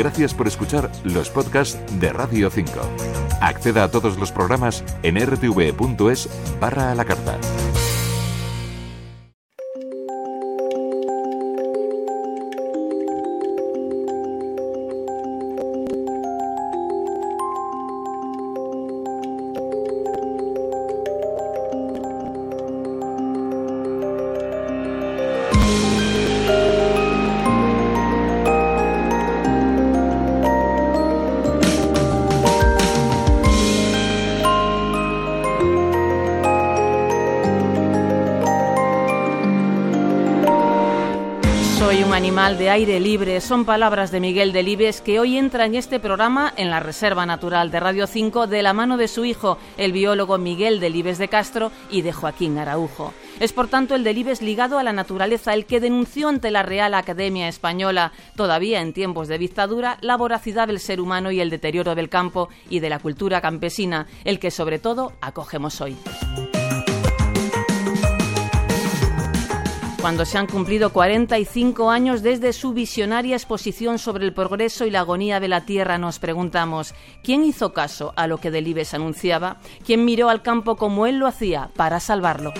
Gracias por escuchar los podcasts de Radio 5. Acceda a todos los programas en rtv.es barra a la carta. Aire libre son palabras de Miguel Delibes que hoy entra en este programa en la Reserva Natural de Radio 5 de la mano de su hijo, el biólogo Miguel Delibes de Castro y de Joaquín Araujo. Es por tanto el Delibes ligado a la naturaleza el que denunció ante la Real Academia Española, todavía en tiempos de dictadura, la voracidad del ser humano y el deterioro del campo y de la cultura campesina, el que sobre todo acogemos hoy. Cuando se han cumplido 45 años desde su visionaria exposición sobre el progreso y la agonía de la tierra, nos preguntamos, ¿quién hizo caso a lo que Delibes anunciaba? ¿Quién miró al campo como él lo hacía para salvarlo?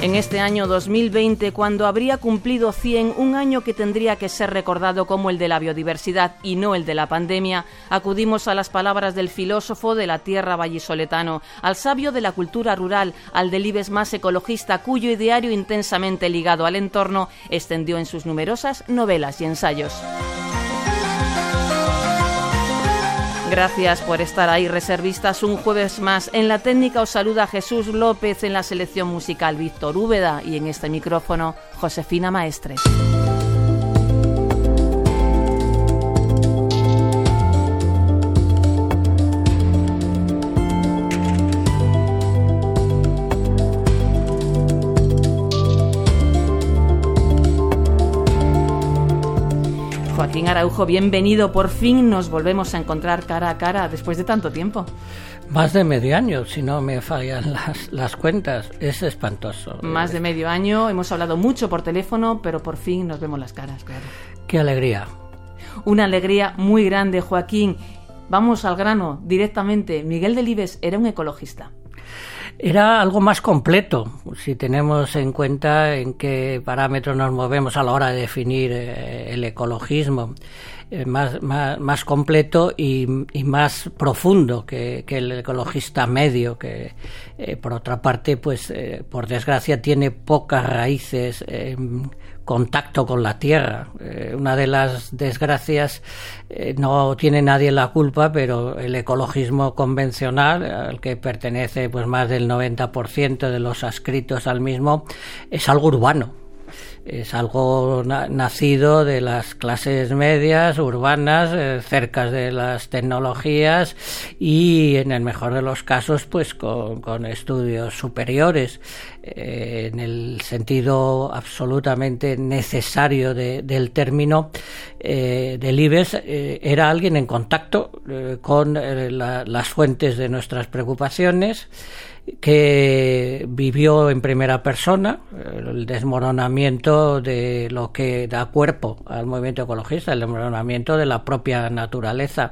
En este año 2020, cuando habría cumplido 100, un año que tendría que ser recordado como el de la biodiversidad y no el de la pandemia, acudimos a las palabras del filósofo de la tierra vallisoletano, al sabio de la cultura rural, al delibes más ecologista, cuyo ideario intensamente ligado al entorno extendió en sus numerosas novelas y ensayos. Gracias por estar ahí, reservistas, un jueves más. En la técnica os saluda Jesús López, en la selección musical Víctor Úbeda y en este micrófono Josefina Maestres. Joaquín Araujo, bienvenido. Por fin nos volvemos a encontrar cara a cara después de tanto tiempo. Más de medio año, si no me fallan las, las cuentas. Es espantoso. Más de medio año. Hemos hablado mucho por teléfono, pero por fin nos vemos las caras, claro. Qué alegría. Una alegría muy grande, Joaquín. Vamos al grano, directamente. Miguel Delibes era un ecologista. Era algo más completo, si tenemos en cuenta en qué parámetros nos movemos a la hora de definir eh, el ecologismo. Eh, más, más, completo y, más profundo que, el ecologista medio, que eh, por otra parte, pues eh, por desgracia tiene pocas raíces contacto con la tierra. Una de las desgracias no tiene nadie la culpa, pero el ecologismo convencional, al que pertenece pues más del 90% de los adscritos al mismo, es algo urbano es algo nacido de las clases medias, urbanas, eh, cerca de las tecnologías y en el mejor de los casos pues con, estudios superiores. Eh, en el sentido absolutamente necesario del término eh, Delibes eh, era alguien en contacto con las fuentes de nuestras preocupaciones que vivió en primera persona el desmoronamiento de lo que da cuerpo al movimiento ecologista, el desmoronamiento de la propia naturaleza.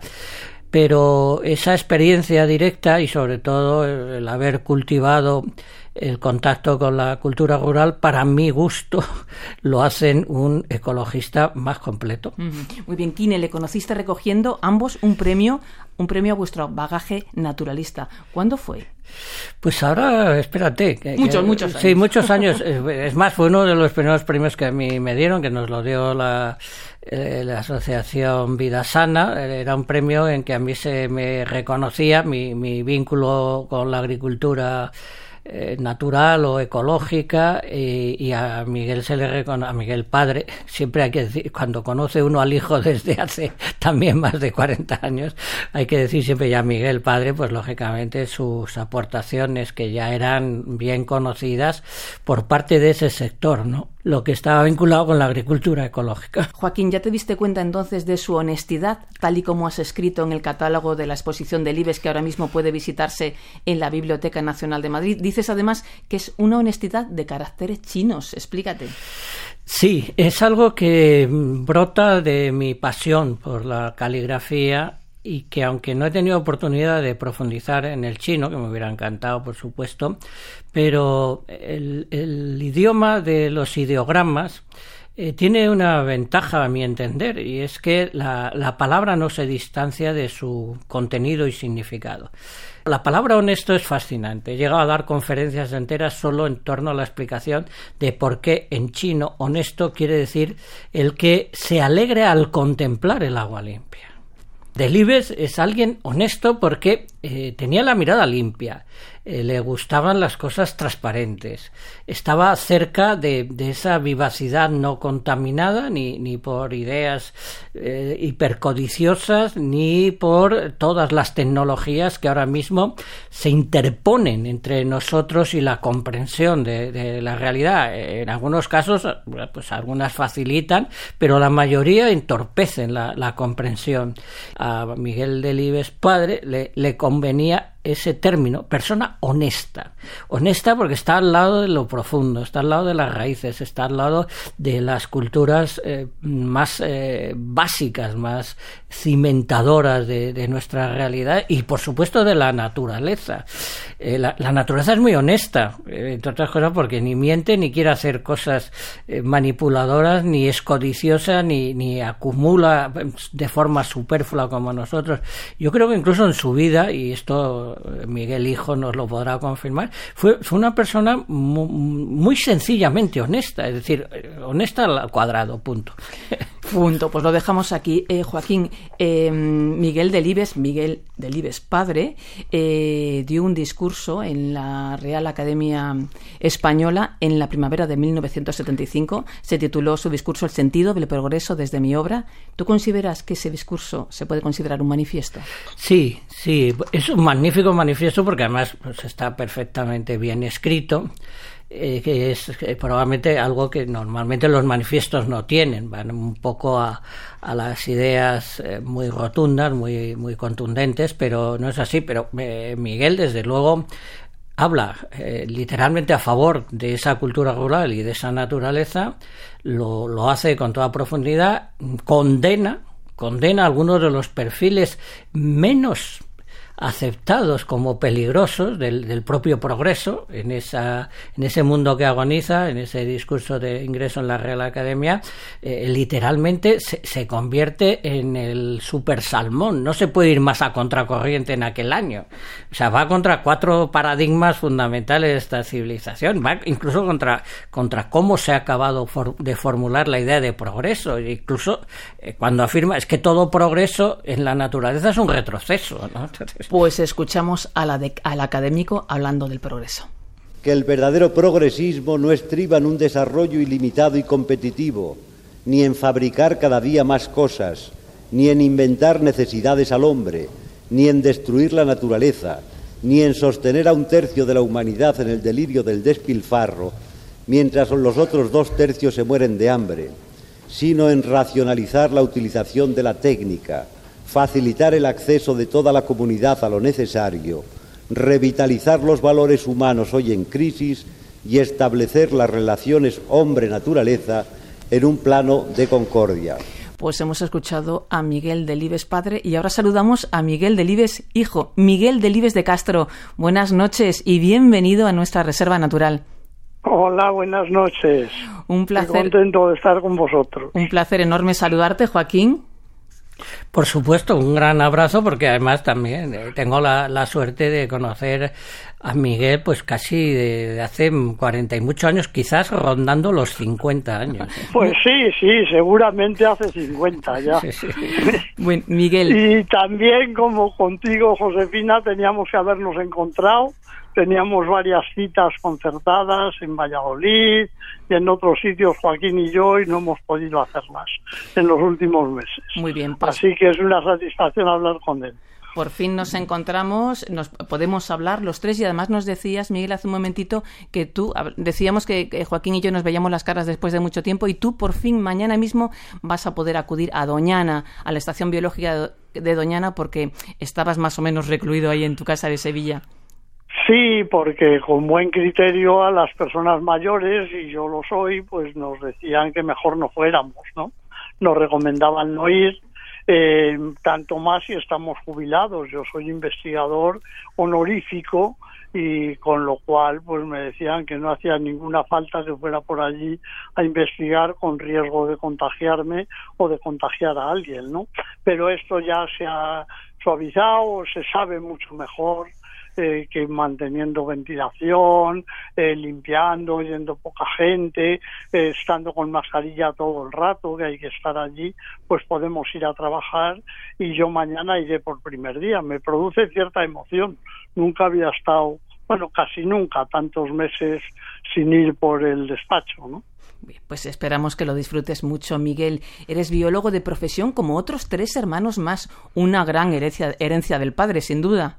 Pero esa experiencia directa y sobre todo el haber cultivado el contacto con la cultura rural, para mi gusto, lo hacen un ecologista más completo. Muy bien, Kine, le conociste recogiendo ambos un premio, un premio a vuestro bagaje naturalista. ¿Cuándo fue? Pues ahora, espérate. muchos, muchos años. Sí, muchos años. Es más, fue uno de los primeros premios que a mí me dieron, que nos lo dio la, eh, la Asociación Vida Sana. Era un premio en que a mí se me reconocía mi, mi vínculo con la agricultura eh, natural o ecológica y, a Miguel se le reconoce, a Miguel padre, siempre hay que decir, cuando conoce uno al hijo desde hace también más de 40 años, hay que decir siempre ya Miguel padre, pues lógicamente sus aportaciones que ya eran bien conocidas por parte de ese sector, ¿no? Lo que estaba vinculado con la agricultura ecológica. Joaquín, ¿ya te diste cuenta entonces de su honestidad, tal y como has escrito en el catálogo de la exposición del IBES que ahora mismo puede visitarse en la Biblioteca Nacional de Madrid? Dices además que es una honestidad de caracteres chinos. Explícate. Sí, es algo que brota de mi pasión por la caligrafía y que aunque no he tenido oportunidad de profundizar en el chino, que me hubiera encantado, por supuesto, pero el, idioma de los ideogramas eh, tiene una ventaja a mi entender y es que la, la, palabra no se distancia de su contenido y significado. La palabra honesto es fascinante. He llegado a dar conferencias enteras solo en torno a la explicación de por qué en chino honesto quiere decir el que se alegre al contemplar el agua limpia. Delibes es alguien honesto porque eh, tenía la mirada limpia, eh, le gustaban las cosas transparentes, estaba cerca de, esa vivacidad no contaminada ni, ni por ideas eh, hipercodiciosas ni por todas las tecnologías que ahora mismo se interponen entre nosotros y la comprensión de, la realidad. En algunos casos, pues algunas facilitan, pero la mayoría entorpecen la, comprensión. A Miguel Delibes padre le, le convenía ese término, persona honesta. Honesta porque está al lado de lo profundo, está al lado de las raíces, está al lado de las culturas eh, más eh, básicas, más cimentadoras de, nuestra realidad y por supuesto de la naturaleza. Eh, la, naturaleza es muy honesta, entre otras cosas porque ni miente, ni quiere hacer cosas manipuladoras, ni es codiciosa, ni, ni acumula de forma superflua como nosotros. Yo creo que incluso en su vida, y esto Miguel Hijo nos lo podrá confirmar, fue, fue una persona muy, sencillamente honesta, es decir, honesta al cuadrado, punto. Punto, pues lo dejamos aquí. Eh, Joaquín, eh, Miguel Delibes, Miguel Delibes padre, eh, dio un discurso en la Real Academia Española en la primavera de 1975. Se tituló su discurso El sentido del progreso desde mi obra. ¿Tú consideras que ese discurso se puede considerar un manifiesto? Sí, sí, es un magnífico manifiesto porque además pues, está perfectamente bien escrito. Eh, que es probablemente algo que normalmente los manifiestos no tienen, van un poco a, a las ideas eh, muy rotundas, muy, muy contundentes, pero no es así. Pero eh, Miguel, desde luego, habla literalmente a favor de esa cultura rural y de esa naturaleza, lo, lo hace con toda profundidad, condena condena algunos de los perfiles menos aceptados como peligrosos del, propio progreso en, esa, en ese mundo que agoniza, en ese discurso de ingreso en la Real Academia, eh, literalmente se, se, convierte en el super salmón. No se puede ir más a contracorriente en aquel año. O sea, va contra cuatro paradigmas fundamentales de esta civilización, va incluso contra, contra cómo se ha acabado de formular la idea de progreso. Incluso eh, cuando afirma es que todo progreso en la naturaleza es un retroceso. ¿no? Pues escuchamos al académico hablando del progreso. Que el verdadero progresismo no estriba en un desarrollo ilimitado y competitivo, ni en fabricar cada día más cosas, ni en inventar necesidades al hombre, ni en destruir la naturaleza, ni en sostener a un tercio de la humanidad en el delirio del despilfarro, mientras los otros dos tercios se mueren de hambre, sino en racionalizar la utilización de la técnica, facilitar el acceso de toda la comunidad a lo necesario, revitalizar los valores humanos hoy en crisis y establecer las relaciones hombre-naturaleza en un plano de concordia. Pues hemos escuchado a Miguel Delibes padre y ahora saludamos a Miguel Delibes hijo. Miguel Delibes de Castro, buenas noches y bienvenido a nuestra reserva natural. Hola, buenas noches. Un placer. Estoy contento de estar con vosotros. Un placer enorme saludarte, Joaquín. Por supuesto, un gran abrazo porque además también eh, tengo la, suerte de conocer a Miguel pues casi de, hace 40 y muchos años, quizás rondando los 50 años. Pues sí, sí, seguramente hace 50 ya. bueno, Miguel. Y también como contigo, Josefina, teníamos que habernos encontrado teníamos varias citas concertadas en Valladolid y en otros sitios, Joaquín y yo, y no hemos podido hacerlas en los últimos meses. Muy bien. Pues Así que es una satisfacción hablar con él. Por fin nos encontramos, nos podemos hablar los tres y además nos decías, Miguel, hace un momentito que tú, decíamos que Joaquín y yo nos veíamos las caras después de mucho tiempo y tú por fin mañana mismo vas a poder acudir a Doñana, a la estación biológica de Doñana porque estabas más o menos recluido ahí en tu casa de Sevilla. Sí, porque con buen criterio a las personas mayores, y yo lo soy, pues nos decían que mejor no fuéramos, ¿no? Nos recomendaban no ir, eh, tanto más si estamos jubilados. Yo soy investigador honorífico y con lo cual pues me decían que no hacía ninguna falta que fuera por allí a investigar con riesgo de contagiarme o de contagiar a alguien, ¿no? Pero esto ya se ha suavizado, se sabe mucho mejor eh, que manteniendo ventilación, eh, limpiando, yendo poca gente, eh, estando con mascarilla todo el rato, que hay que estar allí, pues podemos ir a trabajar y yo mañana iré por primer día. Me produce cierta emoción. Nunca había estado bueno, casi nunca, tantos meses sin ir por el despacho, ¿no? Pues esperamos que lo disfrutes mucho, Miguel. Eres biólogo de profesión como otros tres hermanos más, una gran herencia, herencia del padre, sin duda.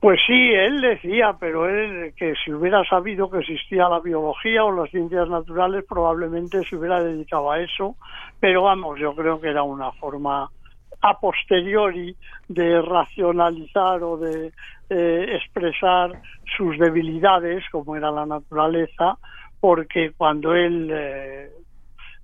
Pues sí, él decía, pero él que si hubiera sabido que existía la biología o las ciencias naturales, probablemente se hubiera dedicado a eso. Pero vamos, yo creo que era una forma a posteriori de racionalizar o de eh, expresar sus debilidades, como era la naturaleza, porque cuando él eh,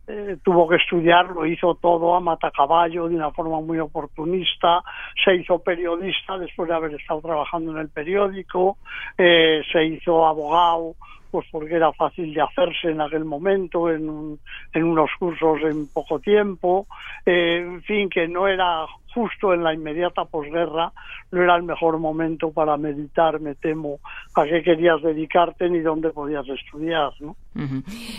eh, tuvo que estudiar, lo hizo todo a matacaballo, de una forma muy oportunista, se hizo periodista después de haber estado trabajando en el periódico, se hizo abogado, pues porque era fácil de hacerse en aquel momento, en, en unos cursos en poco tiempo, en fin, que no era justo en la inmediata posguerra no era el mejor momento para meditar, me temo, a qué querías dedicarte ni dónde podías estudiar. ¿no?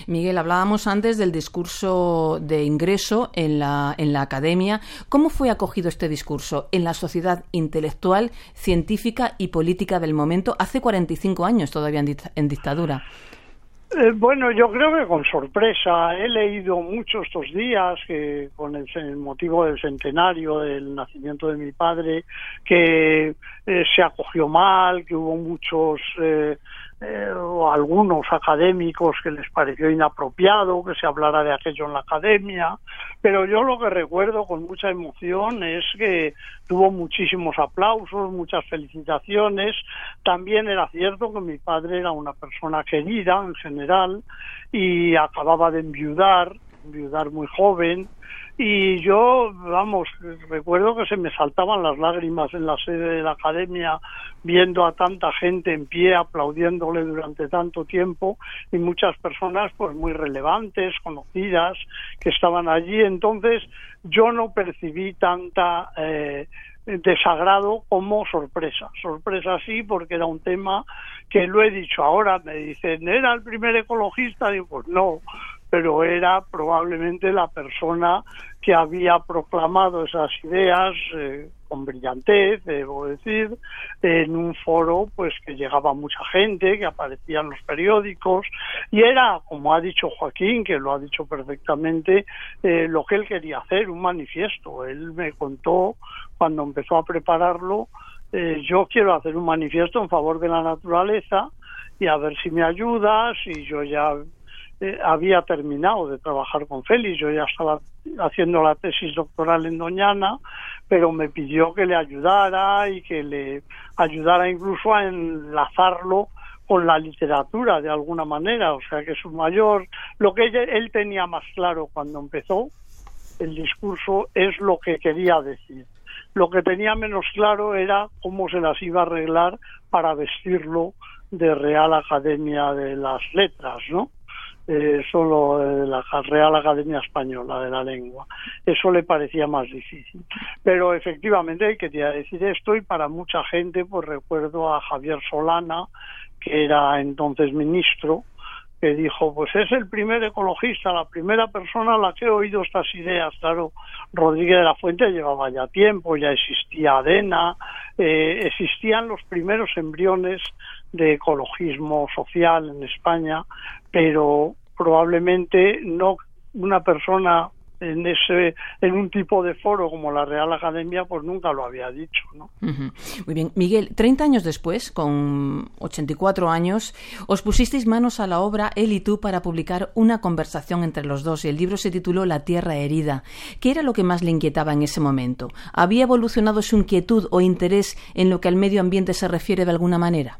Miguel, hablábamos antes del discurso de ingreso en la, en la academia. ¿Cómo fue acogido este discurso en la sociedad intelectual, científica y política del momento hace 45 años todavía en dictadura? Eh, bueno, yo creo que con sorpresa. He leído mucho estos días que con el, motivo del centenario del nacimiento de mi padre, que eh, se acogió mal, que hubo muchos eh, eh, o algunos académicos que les pareció inapropiado que se hablara de aquello en la academia, pero yo lo que recuerdo con mucha emoción es que tuvo muchísimos aplausos, muchas felicitaciones. También era cierto que mi padre era una persona querida en general y acababa de enviudar, enviudar muy joven, y yo, vamos, recuerdo que se me saltaban las lágrimas en la sede de la academia viendo a tanta gente en pie aplaudiéndole durante tanto tiempo y muchas personas pues muy relevantes, conocidas, que estaban allí. Entonces yo no percibí tanta eh, desagrado como sorpresa. Sorpresa sí, porque era un tema que lo he dicho ahora. Me dicen, ¿era el primer ecologista? Digo, pues no, pero era probablemente la persona que había proclamado esas ideas eh, con brillantez, debo decir, en un foro pues que llegaba mucha gente, que aparecía en los periódicos y era, como ha dicho Joaquín, que lo ha dicho perfectamente, eh, lo que él quería hacer, un manifiesto. Él me contó cuando empezó a prepararlo, eh, yo quiero hacer un manifiesto en favor de la naturaleza y a ver si me ayudas y yo ya eh, había terminado de trabajar con Félix, yo ya estaba haciendo la tesis doctoral en Doñana, pero me pidió que le ayudara y que le ayudara incluso a enlazarlo con la literatura de alguna manera, o sea que su mayor, lo que él tenía más claro cuando empezó el discurso es lo que quería decir. Lo que tenía menos claro era cómo se las iba a arreglar para vestirlo de Real Academia de las Letras, ¿no? Eh, solo de la Real Academia Española de la Lengua. Eso le parecía más difícil. Pero efectivamente hay que decir esto y para mucha gente, pues recuerdo a Javier Solana, que era entonces ministro, que dijo, pues es el primer ecologista, la primera persona a la que he oído estas ideas. Claro, Rodríguez de la Fuente llevaba ya tiempo, ya existía ADENA, eh, existían los primeros embriones de ecologismo social en España, pero probablemente no una persona en ese en un tipo de foro como la Real Academia pues nunca lo había dicho ¿no? muy bien Miguel 30 años después con 84 años os pusisteis manos a la obra él y tú para publicar una conversación entre los dos y el libro se tituló La tierra herida ¿qué era lo que más le inquietaba en ese momento? ¿había evolucionado su inquietud o interés en lo que al medio ambiente se refiere de alguna manera?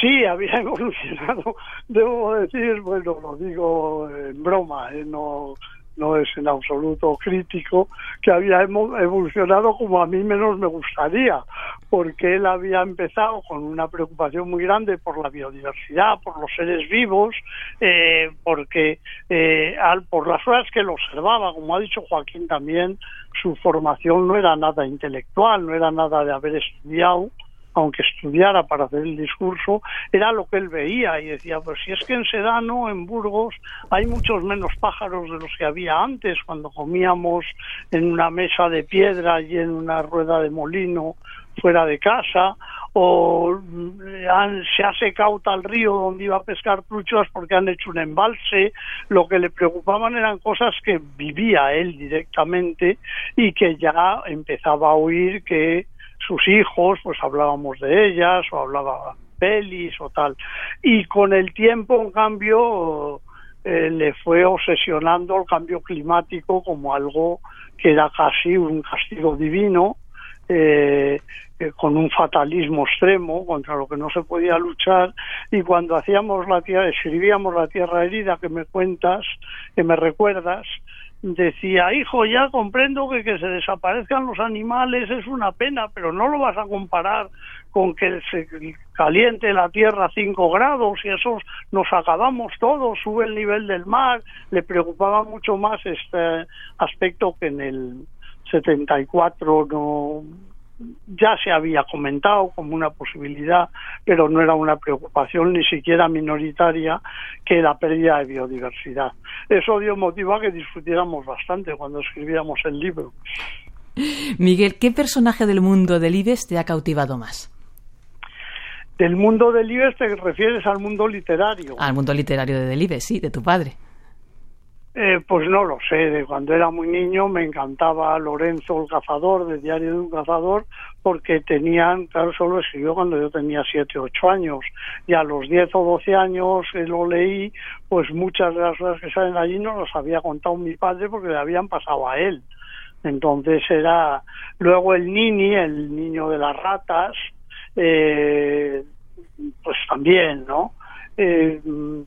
Sí, había evolucionado, debo decir, bueno, lo digo en broma, ¿eh? no, no es en absoluto crítico, que había evolucionado como a mí menos me gustaría, porque él había empezado con una preocupación muy grande por la biodiversidad, por los seres vivos, eh, porque eh, al, por las horas que lo observaba, como ha dicho Joaquín también, su formación no era nada intelectual, no era nada de haber estudiado, aunque estudiara para hacer el discurso, era lo que él veía y decía, pues si es que en Sedano, en Burgos, hay muchos menos pájaros de los que había antes, cuando comíamos en una mesa de piedra y en una rueda de molino fuera de casa, o mm, se ha secado tal río donde iba a pescar truchas porque han hecho un embalse, lo que le preocupaban eran cosas que vivía él directamente y que ya empezaba a oír que sus hijos, pues hablábamos de ellas o hablaba pelis o tal. Y con el tiempo, en cambio, eh, le fue obsesionando el cambio climático como algo que era casi un castigo divino, eh, eh, con un fatalismo extremo contra lo que no se podía luchar. Y cuando hacíamos la tierra, escribíamos la tierra herida que me cuentas, que me recuerdas, decía, hijo, ya comprendo que que se desaparezcan los animales es una pena, pero no lo vas a comparar con que se caliente la tierra a 5 grados y eso nos acabamos todos, sube el nivel del mar. Le preocupaba mucho más este aspecto que en el 74 no ya se había comentado como una posibilidad, pero no era una preocupación ni siquiera minoritaria que la pérdida de biodiversidad. Eso dio motivo a que discutiéramos bastante cuando escribíamos el libro. Miguel, ¿qué personaje del mundo del IBES te ha cautivado más? Del mundo del IBES te refieres al mundo literario. Al mundo literario de Delibes, sí, de tu padre. Eh, pues no lo sé, de cuando era muy niño me encantaba Lorenzo el cazador, de Diario de un cazador, porque tenían, claro, solo escribió cuando yo tenía 7 o 8 años, y a los 10 o 12 años lo leí, pues muchas de las cosas que salen allí no las había contado mi padre porque le habían pasado a él. Entonces era, luego el Nini, el niño de las ratas, eh, pues también, ¿no? Eh,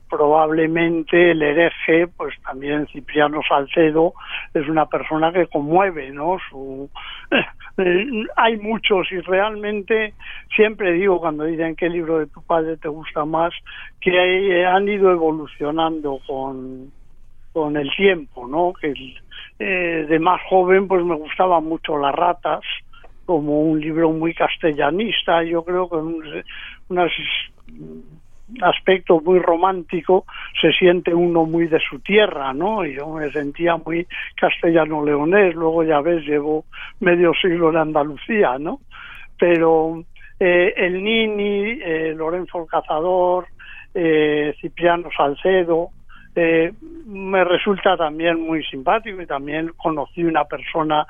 probablemente el hereje, pues también Cipriano Salcedo es una persona que conmueve, ¿no? Su, eh, hay muchos y realmente siempre digo cuando dicen qué libro de tu padre te gusta más, que han ido evolucionando con, con el tiempo, ¿no? Que eh, de más joven pues me gustaban mucho las ratas como un libro muy castellanista, yo creo que unas aspecto muy romántico se siente uno muy de su tierra, ¿no? Yo me sentía muy castellano-leonés, luego ya ves, llevo medio siglo en Andalucía, ¿no? Pero eh, el Nini, eh, Lorenzo el Cazador, eh, Cipriano Salcedo, eh, me resulta también muy simpático y también conocí una persona,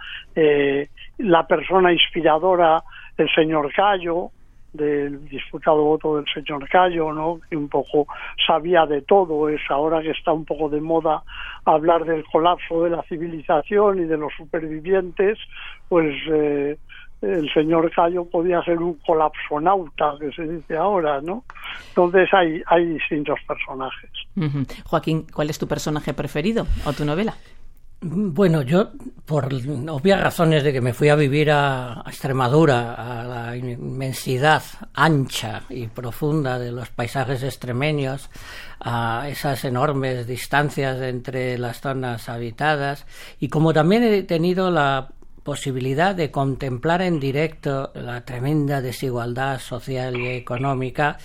la persona inspiradora, el señor Cayo, del disputado voto del señor Cayo, ¿no? que un poco sabía de todo, es ahora que está un poco de moda hablar del colapso de la civilización y de los supervivientes, pues eh, el señor Cayo podía ser un colapsonauta, que se dice ahora, ¿no? Entonces hay, hay distintos personajes. Joaquín, ¿cuál es tu personaje preferido o tu novela? Bueno, yo, por obvias razones de que me fui a vivir a, Extremadura, a la inmensidad ancha y profunda de los paisajes extremeños, a esas enormes distancias entre las zonas habitadas, y como también he tenido la posibilidad de contemplar en directo la tremenda desigualdad social y económica,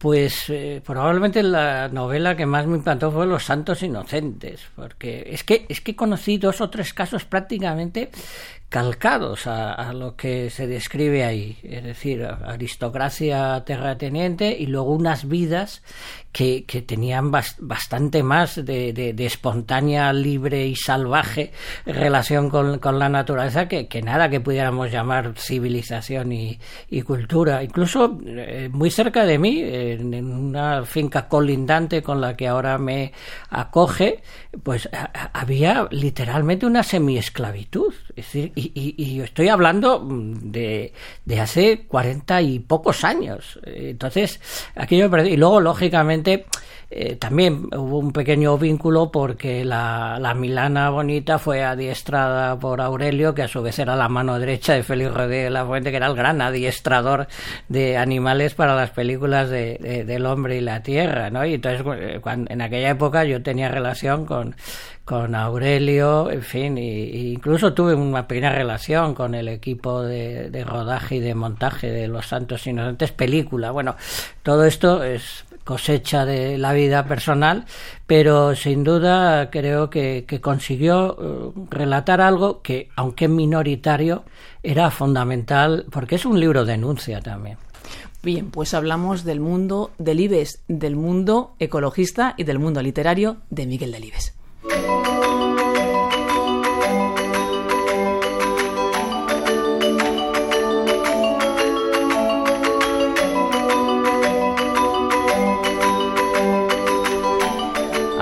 Pues eh, probablemente la novela que más me impactó fue Los Santos Inocentes, porque es que es que conocí dos o tres casos prácticamente calcados a, lo que se describe ahí, es decir, aristocracia terrateniente y luego unas vidas que, que tenían bastante más de, de, espontánea, libre y salvaje relación con, con la naturaleza que, que, nada que pudiéramos llamar civilización y, y cultura. Incluso eh, muy cerca de mí, en, una finca colindante con la que ahora me acoge, pues había literalmente una semiesclavitud. Es decir, y, estoy hablando de, de, hace cuarenta y pocos años. Entonces, aquello Y luego, lógicamente, eh, también hubo un pequeño vínculo porque la, la, Milana Bonita fue adiestrada por Aurelio, que a su vez era la mano derecha de Félix Rodríguez de la Fuente, que era el gran adiestrador de animales para las películas de, del hombre y la tierra, ¿no? Y entonces, eh, cuando, en aquella época yo tenía relación con, con Aurelio, en fin, y, incluso tuve una pequeña relación con el equipo de, rodaje y de montaje de Los Santos Inocentes, película. Bueno, todo esto es cosecha de la vida personal, pero sin duda creo que, que consiguió eh, relatar algo que, aunque minoritario, era fundamental, porque es un libro de denuncia también. Bien, pues hablamos del mundo del IBES, del mundo ecologista y del mundo literario de Miguel Delibes.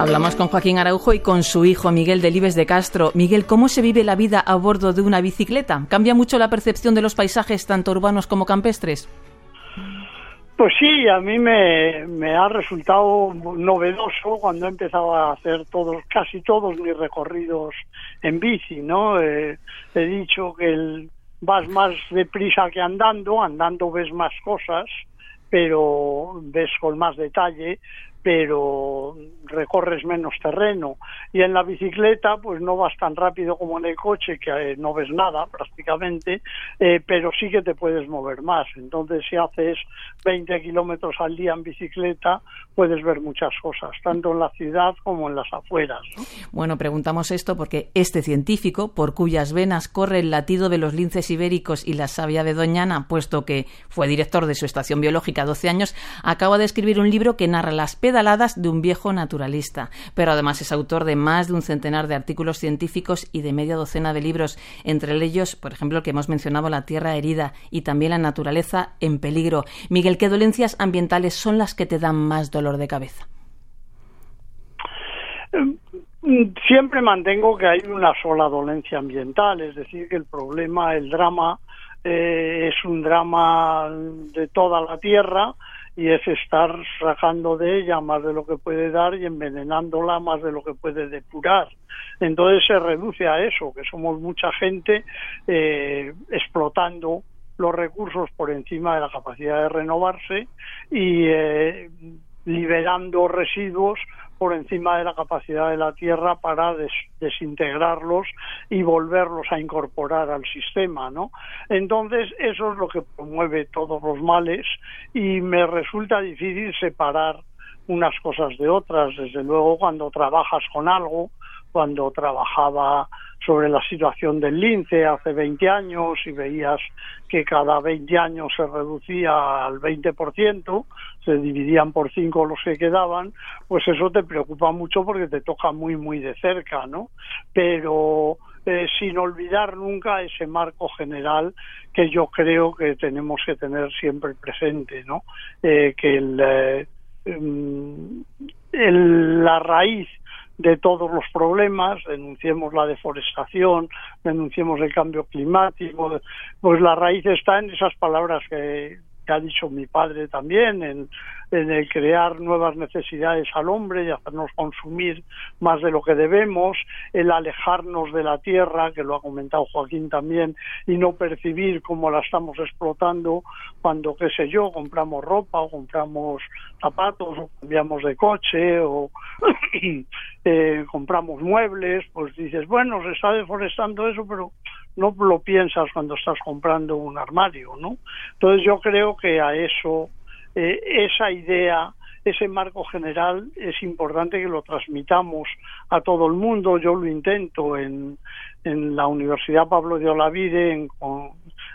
Hablamos con Joaquín Araujo y con su hijo Miguel Delibes de Castro. Miguel, ¿cómo se vive la vida a bordo de una bicicleta? ¿Cambia mucho la percepción de los paisajes, tanto urbanos como campestres? Pues sí, a mí me, ha resultado novedoso cuando he empezado a hacer todos, casi todos mis recorridos en bici, ¿no? Eh, he dicho que el, vas más deprisa que andando, andando ves más cosas, pero ves con más detalle, pero recorres menos terreno. Y en la bicicleta pues no vas tan rápido como en el coche que eh, no ves nada prácticamente eh, pero sí que te puedes mover más. Entonces si haces 20 kilómetros al día en bicicleta puedes ver muchas cosas tanto en la ciudad como en las afueras bueno preguntamos esto porque este científico por cuyas venas corre el latido de los linces ibéricos y la savia de Doñana puesto que fue director de su estación biológica 12 años acaba de escribir un libro que narra las de un viejo naturalista, pero además es autor de más de un centenar de artículos científicos y de media docena de libros, entre ellos, por ejemplo, el que hemos mencionado, La Tierra herida y también La naturaleza en peligro. Miguel, ¿qué dolencias ambientales son las que te dan más dolor de cabeza? Siempre mantengo que hay una sola dolencia ambiental, es decir, que el problema, el drama, eh, es un drama de toda la Tierra y es estar sacando de ella más de lo que puede dar y envenenándola más de lo que puede depurar. Entonces se reduce a eso, que somos mucha gente eh, explotando los recursos por encima de la capacidad de renovarse y eh, liberando residuos por encima de la capacidad de la Tierra para desintegrarlos y volverlos a incorporar al sistema, ¿no? Entonces, eso es lo que promueve todos los males y me resulta difícil separar unas cosas de otras. Desde luego, cuando trabajas con algo, cuando trabajaba sobre la situación del lince hace 20 años y veías que cada 20 años se reducía al 20%, se dividían por cinco los que quedaban, pues eso te preocupa mucho porque te toca muy, muy de cerca, ¿no? Pero eh, sin olvidar nunca ese marco general que yo creo que tenemos que tener siempre presente, ¿no? Eh, que eh, mm, el, la raíz de todos los problemas, denunciemos la deforestación, denunciemos el cambio climático, pues la raíz está en esas palabras que, que ha dicho mi padre también, en, el crear nuevas necesidades al hombre y hacernos consumir más de lo que debemos, el alejarnos de la tierra, que lo ha comentado Joaquín también, y no percibir cómo la estamos explotando cuando, qué sé yo, compramos ropa o compramos zapatos o cambiamos de coche o eh, compramos muebles, pues dices, bueno, se está deforestando eso, pero no lo piensas cuando estás comprando un armario, ¿no? Entonces yo creo que a eso eh, esa idea ese marco general es importante que lo transmitamos a todo el mundo. Yo lo intento en, en la Universidad Pablo de Olavide, en,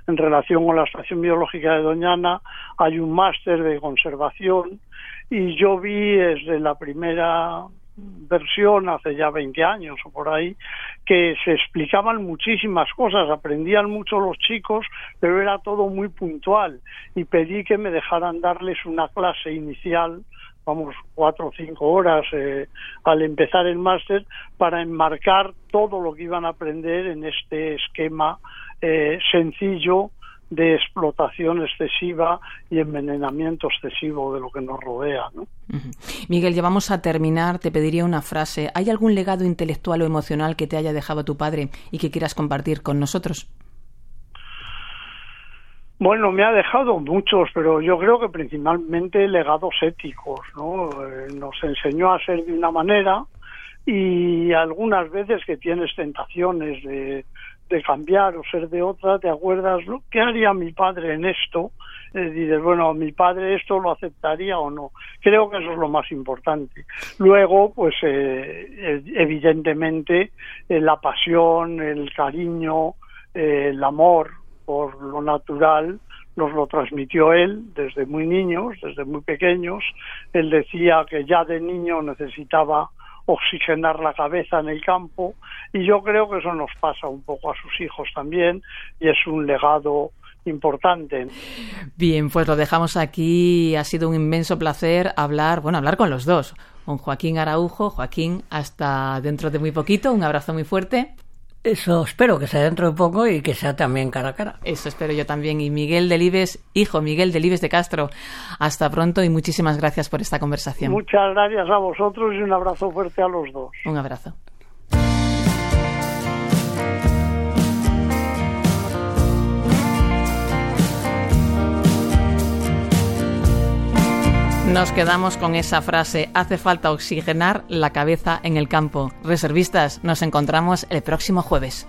en relación con la Estación Biológica de Doñana, hay un máster de conservación y yo vi desde la primera versión hace ya 20 años o por ahí que se explicaban muchísimas cosas, aprendían mucho los chicos, pero era todo muy puntual. Y pedí que me dejaran darles una clase inicial vamos, cuatro o cinco horas eh, al empezar el máster para enmarcar todo lo que iban a aprender en este esquema eh, sencillo de explotación excesiva y envenenamiento excesivo de lo que nos rodea. ¿no? Miguel, ya vamos a terminar. Te pediría una frase. ¿Hay algún legado intelectual o emocional que te haya dejado tu padre y que quieras compartir con nosotros? Bueno, me ha dejado muchos, pero yo creo que principalmente legados éticos, ¿no? Eh, nos enseñó a ser de una manera y algunas veces que tienes tentaciones de, cambiar o ser de otra, te acuerdas, ¿qué haría mi padre en esto? Eh, dices, bueno, mi padre esto lo aceptaría o no. Creo que eso es lo más importante. Luego, pues eh, evidentemente eh, la pasión, el cariño, eh, el amor por lo natural, nos lo transmitió él desde muy niños, desde muy pequeños. Él decía que ya de niño necesitaba oxigenar la cabeza en el campo y yo creo que eso nos pasa un poco a sus hijos también y es un legado importante. Bien, pues lo dejamos aquí. Ha sido un inmenso placer hablar, bueno, hablar con los dos, con Joaquín Araujo. Joaquín, hasta dentro de muy poquito. Un abrazo muy fuerte. Eso espero que sea dentro de poco y que sea también cara a cara. Eso espero yo también. Y Miguel Delibes, hijo Miguel Delibes de Castro, hasta pronto y muchísimas gracias por esta conversación. Muchas gracias a vosotros y un abrazo fuerte a los dos. Un abrazo. Nos quedamos con esa frase, hace falta oxigenar la cabeza en el campo. Reservistas, nos encontramos el próximo jueves.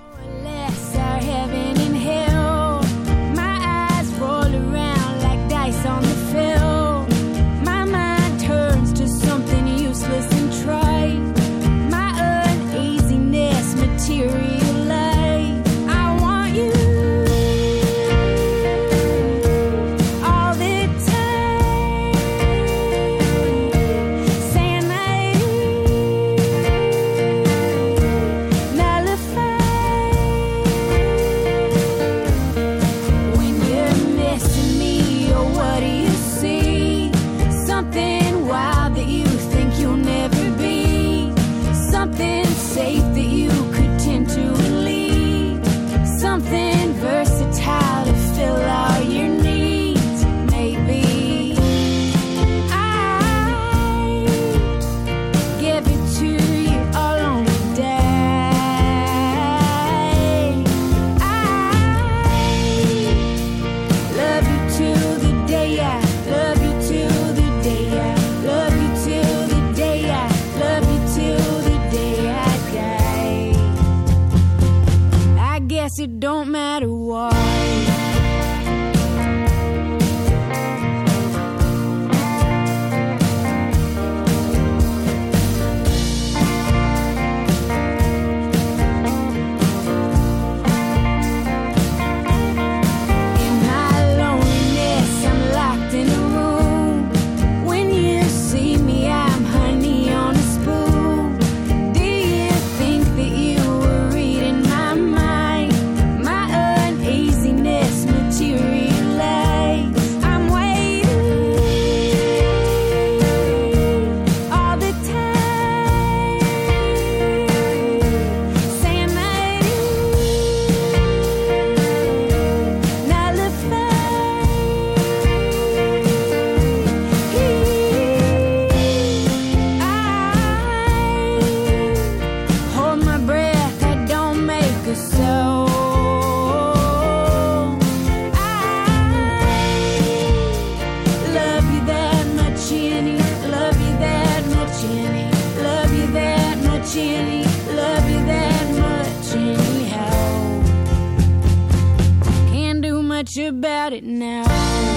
About it now.